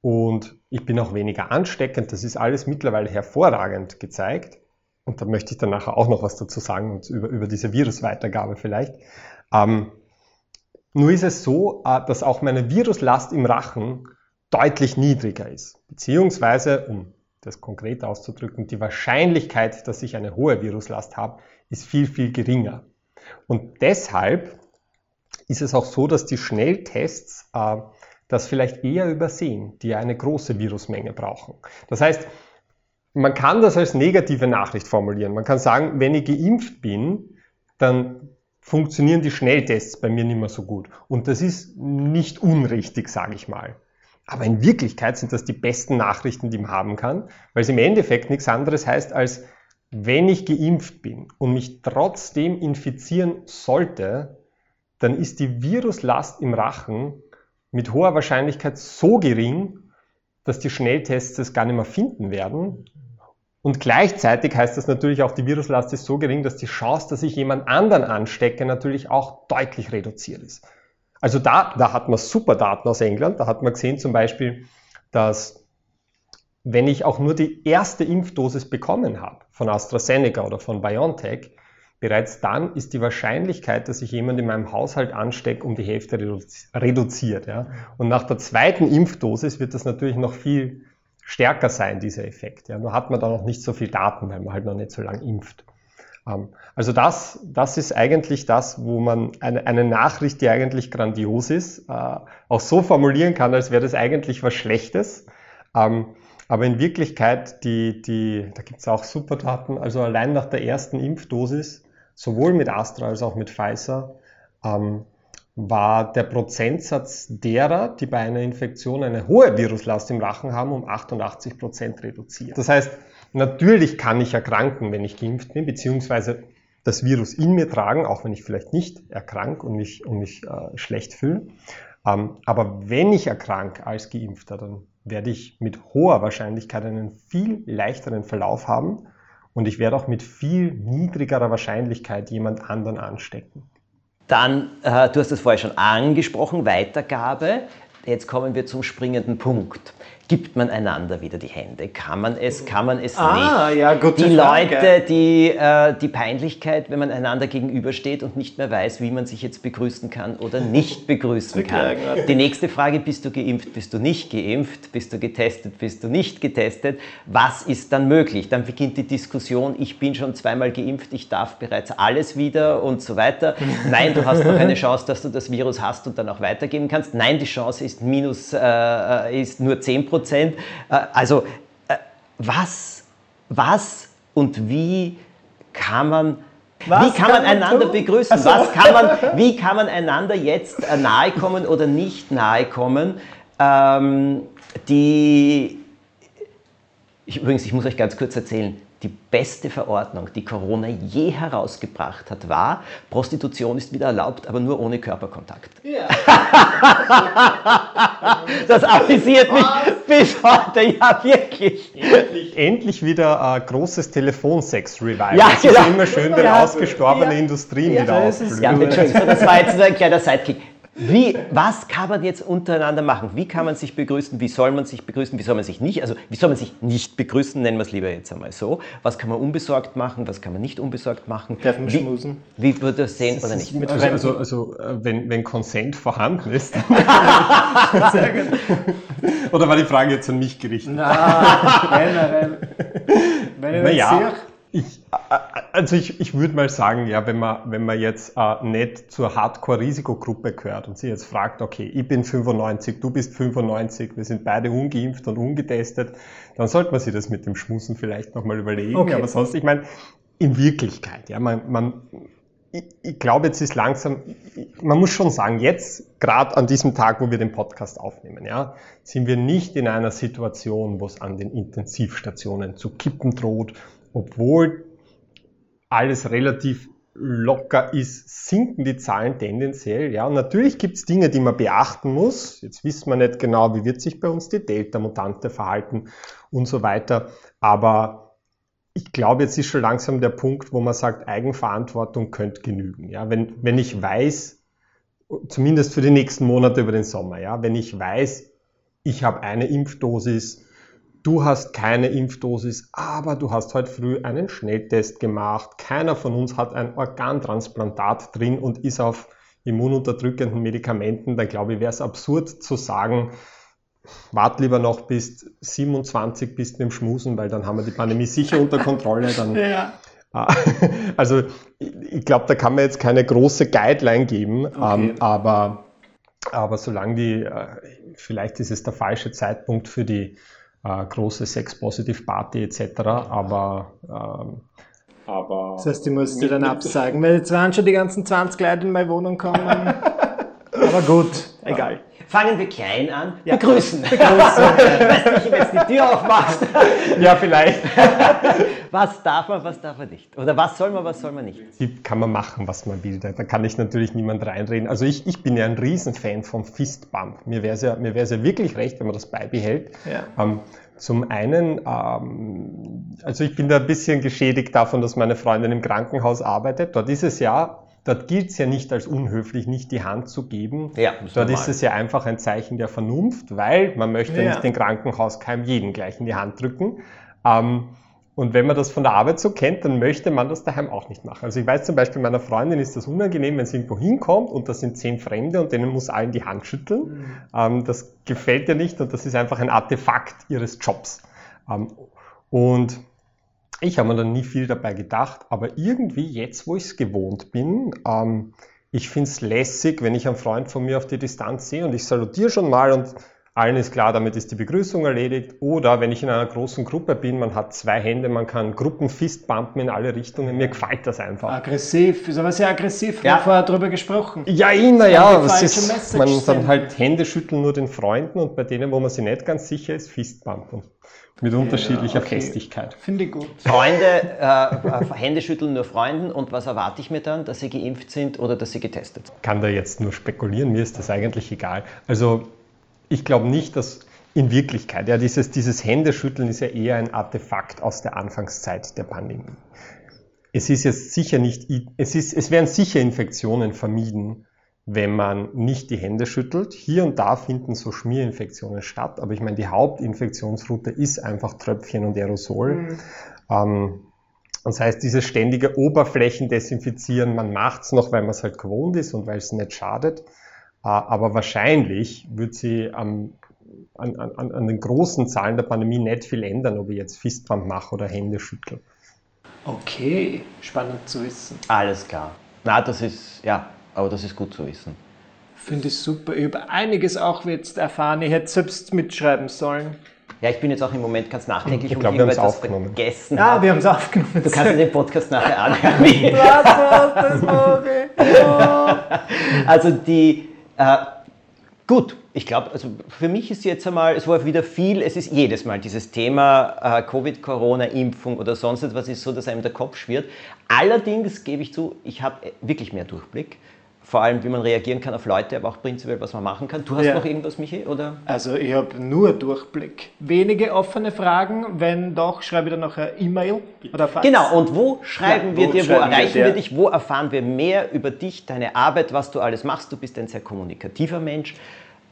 und ich bin auch weniger ansteckend. Das ist alles mittlerweile hervorragend gezeigt. Und da möchte ich dann nachher auch noch was dazu sagen, über, über diese Virusweitergabe vielleicht. Ähm, nur ist es so, äh, dass auch meine Viruslast im Rachen deutlich niedriger ist. Beziehungsweise, um das konkret auszudrücken, die Wahrscheinlichkeit, dass ich eine hohe Viruslast habe, ist viel, viel geringer. Und deshalb ist es auch so, dass die Schnelltests äh, das vielleicht eher übersehen, die eine große Virusmenge brauchen. Das heißt, man kann das als negative Nachricht formulieren. Man kann sagen, wenn ich geimpft bin, dann funktionieren die Schnelltests bei mir nicht mehr so gut. Und das ist nicht unrichtig, sage ich mal. Aber in Wirklichkeit sind das die besten Nachrichten, die man haben kann, weil es im Endeffekt nichts anderes heißt als, wenn ich geimpft bin und mich trotzdem infizieren sollte, dann ist die Viruslast im Rachen mit hoher Wahrscheinlichkeit so gering, dass die Schnelltests es gar nicht mehr finden werden. Und gleichzeitig heißt das natürlich auch, die Viruslast ist so gering, dass die Chance, dass ich jemand anderen anstecke, natürlich auch deutlich reduziert ist. Also da, da hat man super Daten aus England. Da hat man gesehen zum Beispiel, dass wenn ich auch nur die erste Impfdosis bekommen habe von AstraZeneca oder von BioNTech, bereits dann ist die Wahrscheinlichkeit, dass sich jemand in meinem Haushalt ansteckt, um die Hälfte reduziert. Ja. Und nach der zweiten Impfdosis wird das natürlich noch viel stärker sein, dieser Effekt. Ja. Nur hat man da noch nicht so viel Daten, weil man halt noch nicht so lange impft. Ähm, also das, das ist eigentlich das, wo man eine, eine Nachricht, die eigentlich grandios ist, äh, auch so formulieren kann, als wäre das eigentlich was Schlechtes. Ähm, aber in Wirklichkeit, die, die, da gibt es auch super Daten, also allein nach der ersten Impfdosis, sowohl mit Astra als auch mit Pfizer, ähm, war der Prozentsatz derer, die bei einer Infektion eine hohe Viruslast im Rachen haben, um 88 Prozent reduziert. Das heißt, Natürlich kann ich erkranken, wenn ich geimpft bin, beziehungsweise das Virus in mir tragen, auch wenn ich vielleicht nicht erkrank und mich, und mich äh, schlecht fühle. Ähm, aber wenn ich erkrank als Geimpfter, dann werde ich mit hoher Wahrscheinlichkeit einen viel leichteren Verlauf haben und ich werde auch mit viel niedrigerer Wahrscheinlichkeit jemand anderen anstecken. Dann, äh, du hast es vorher schon angesprochen, Weitergabe. Jetzt kommen wir zum springenden Punkt gibt man einander wieder die Hände? Kann man es, kann man es ah, nicht? Ja, gute die Frage. Leute, die, äh, die Peinlichkeit, wenn man einander gegenübersteht und nicht mehr weiß, wie man sich jetzt begrüßen kann oder nicht begrüßen kann. Die nächste Frage, bist du geimpft, bist du nicht geimpft, bist du getestet, bist du nicht getestet? Was ist dann möglich? Dann beginnt die Diskussion, ich bin schon zweimal geimpft, ich darf bereits alles wieder und so weiter. Nein, du hast noch eine Chance, dass du das Virus hast und dann auch weitergeben kannst. Nein, die Chance ist minus, äh, ist nur 10 Prozent. Äh, also äh, was, was und wie kann man was wie kann, man einander begrüßen? Also. Was kann man, wie kann man einander jetzt äh, nahe kommen oder nicht nahe kommen? Ähm, die, Ich, übrigens, ich muss euch ganz kurz erzählen, die beste Verordnung, die Corona je herausgebracht hat, war, Prostitution ist wieder erlaubt, aber nur ohne Körperkontakt. Ja. das amüsiert mich bis heute, ja wirklich. Endlich, endlich wieder ein äh, großes Telefonsex-Revival. Ja, das ist genau. immer schön, wenn ja, ausgestorbene ja, Industrien ja, wieder aufblühen. Ja, das war jetzt ein kleiner Sidekick. Wie, was kann man jetzt untereinander machen? Wie kann man sich begrüßen? Wie soll man sich begrüßen? Wie soll man sich nicht, also wie soll man sich nicht begrüßen? Nennen wir es lieber jetzt einmal so. Was kann man unbesorgt machen? Was kann man nicht unbesorgt machen? Darf man wie, schmusen? Wie würde das sehen oder nicht? Also, also, also äh, wenn, wenn Consent vorhanden ist. oder war die Frage jetzt an mich gerichtet? Nein, generell. Wenn ich naja. Ich, also ich, ich würde mal sagen, ja, wenn man, wenn man jetzt äh, nicht zur Hardcore-Risikogruppe gehört und sie jetzt fragt, okay, ich bin 95, du bist 95, wir sind beide ungeimpft und ungetestet, dann sollte man sich das mit dem Schmusen vielleicht nochmal überlegen. Okay. Aber sonst, ich meine, in Wirklichkeit, ja, man, man ich, ich glaube, jetzt ist langsam, man muss schon sagen, jetzt, gerade an diesem Tag, wo wir den Podcast aufnehmen, ja, sind wir nicht in einer Situation, wo es an den Intensivstationen zu kippen droht obwohl alles relativ locker ist, sinken die Zahlen tendenziell. Ja, und natürlich gibt es Dinge, die man beachten muss. Jetzt wissen wir nicht genau, wie wird sich bei uns die Delta-Mutante verhalten und so weiter. Aber ich glaube, jetzt ist schon langsam der Punkt, wo man sagt, Eigenverantwortung könnte genügen. Ja, wenn, wenn ich weiß, zumindest für die nächsten Monate über den Sommer, ja, wenn ich weiß, ich habe eine Impfdosis, du hast keine Impfdosis, aber du hast heute früh einen Schnelltest gemacht. Keiner von uns hat ein Organtransplantat drin und ist auf immununterdrückenden Medikamenten. Dann glaube ich, wäre es absurd zu sagen, wart lieber noch bis 27 bis dem Schmusen, weil dann haben wir die Pandemie sicher unter Kontrolle. Dann, ja. Ah, also ich glaube, da kann man jetzt keine große Guideline geben, okay. ähm, aber, aber solange die, äh, vielleicht ist es der falsche Zeitpunkt für die äh, große Sex-Positive-Party etc. Aber, ähm, aber. Das heißt, ich muss dir dann absagen, weil jetzt waren schon die ganzen 20 Leute in meine Wohnung kommen. aber gut, egal. Fangen wir klein an. Ja. Begrüßen. Begrüßen. weißt du, wenn jetzt die Tür aufmachst. ja, vielleicht. was darf man, was darf man nicht? Oder was soll man, was soll man nicht? Kann man machen, was man will. Da kann ich natürlich niemand reinreden. Also ich, ich bin ja ein Riesenfan vom Fistbump. Mir wäre es ja, ja wirklich recht, wenn man das beibehält. Ja. Ähm, zum einen, ähm, also ich bin da ein bisschen geschädigt davon, dass meine Freundin im Krankenhaus arbeitet. Dort ist es ja Dort gilt es ja nicht als unhöflich, nicht die Hand zu geben. Ja, Dort normal. ist es ja einfach ein Zeichen der Vernunft, weil man möchte ja. nicht den Krankenhauskeim jeden gleich in die Hand drücken. Ähm, und wenn man das von der Arbeit so kennt, dann möchte man das daheim auch nicht machen. Also ich weiß zum Beispiel, meiner Freundin ist das unangenehm, wenn sie irgendwo hinkommt und da sind zehn Fremde und denen muss allen die Hand schütteln. Mhm. Ähm, das gefällt ihr nicht und das ist einfach ein Artefakt ihres Jobs. Ähm, und ich habe mir dann nie viel dabei gedacht, aber irgendwie jetzt, wo ich es gewohnt bin, ähm, ich finde es lässig, wenn ich einen Freund von mir auf die Distanz sehe und ich salutiere schon mal und allen ist klar, damit ist die Begrüßung erledigt. Oder wenn ich in einer großen Gruppe bin, man hat zwei Hände, man kann Gruppenfistbumpen in alle Richtungen. Mir gefällt das einfach. Aggressiv, ist aber sehr aggressiv. Wir ja. haben vorher darüber gesprochen. Ja, naja, man dann halt Hände schütteln nur den Freunden und bei denen, wo man sich nicht ganz sicher ist, Fistbumpen. Mit unterschiedlicher okay. Festigkeit. Finde ich gut. Freunde, äh, äh, Hände schütteln nur Freunden und was erwarte ich mir dann, dass sie geimpft sind oder dass sie getestet sind? Kann da jetzt nur spekulieren, mir ist das eigentlich egal. Also ich glaube nicht, dass in Wirklichkeit, ja, dieses, dieses Händeschütteln ist ja eher ein Artefakt aus der Anfangszeit der Pandemie. Es ist jetzt sicher nicht, es ist, es werden sicher Infektionen vermieden, wenn man nicht die Hände schüttelt. Hier und da finden so Schmierinfektionen statt, aber ich meine, die Hauptinfektionsroute ist einfach Tröpfchen und Aerosol. Mhm. Ähm, das heißt, dieses ständige Oberflächendesinfizieren, man macht es noch, weil man es halt gewohnt ist und weil es nicht schadet. Äh, aber wahrscheinlich wird sie am, an, an, an den großen Zahlen der Pandemie nicht viel ändern, ob ich jetzt Fistbump mache oder Hände schüttel. Okay, spannend zu wissen. Alles klar. Na, das ist, ja, aber das ist gut zu wissen. Finde ich super. Ich habe einiges auch jetzt erfahren. Ich hätte selbst mitschreiben sollen. Ja, ich bin jetzt auch im Moment ganz nachdenklich ich glaub, und irgendwas aufgenommen. vergessen. Ja, wir haben es aufgenommen. Du kannst dir den Podcast nachher anhören. Was, was, das. Also die, äh, Gut, ich glaube, also für mich ist jetzt einmal, es war wieder viel, es ist jedes Mal dieses Thema äh, Covid, Corona, Impfung oder sonst etwas ist so, dass einem der Kopf schwirrt. Allerdings gebe ich zu, ich habe wirklich mehr Durchblick. Vor allem, wie man reagieren kann auf Leute, aber auch prinzipiell, was man machen kann. Du hast Ja. noch irgendwas, Michi? Oder? Also ich habe nur Durchblick. Wenige offene Fragen. Wenn doch, schreibe ich dann noch eine E-Mail oder Fax. Genau, und wo schreiben Ja, wir wo dir, wo schreiben wir erreichen dir? wir dich, wo erfahren wir mehr über dich, deine Arbeit, was du alles machst? Du bist ein sehr kommunikativer Mensch.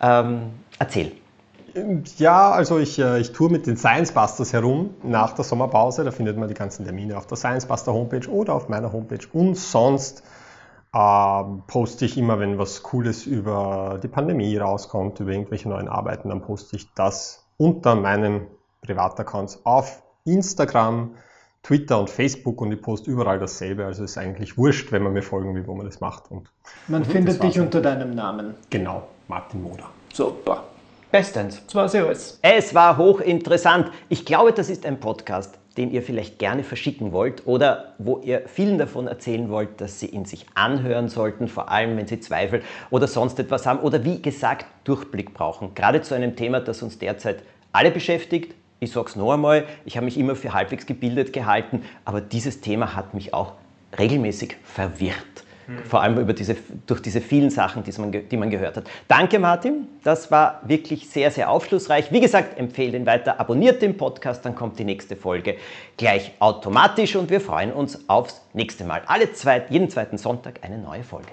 Ähm, erzähl. Ja, also ich, äh, ich tour mit den Science Busters herum nach der Sommerpause. Da findet man die ganzen Termine auf der Science Buster Homepage oder auf meiner Homepage. Und sonst ähm, poste ich immer, wenn was Cooles über die Pandemie rauskommt, über irgendwelche neuen Arbeiten, dann poste ich das unter meinen Privataccounts auf Instagram, Twitter und Facebook und ich poste überall dasselbe. Also ist eigentlich wurscht, wenn man mir folgen will, wo man das macht. Und Man findet dich unter deinem Namen. genau, Martin Moder. Super. Bestens. War's ja alles. Es war hochinteressant. Ich glaube, das ist ein Podcast, den ihr vielleicht gerne verschicken wollt oder wo ihr vielen davon erzählen wollt, dass sie ihn sich anhören sollten, vor allem wenn sie Zweifel oder sonst etwas haben oder wie gesagt Durchblick brauchen. Gerade zu einem Thema, das uns derzeit alle beschäftigt. Ich sage es noch einmal, ich habe mich immer für halbwegs gebildet gehalten, aber dieses Thema hat mich auch regelmäßig verwirrt. Vor allem über diese, durch diese vielen Sachen, die man, die man gehört hat. Danke, Martin. Das war wirklich sehr, sehr aufschlussreich. Wie gesagt, empfehle ihn weiter, abonniert den Podcast, dann kommt die nächste Folge gleich automatisch und wir freuen uns aufs nächste Mal. Alle zwei, jeden zweiten Sonntag eine neue Folge.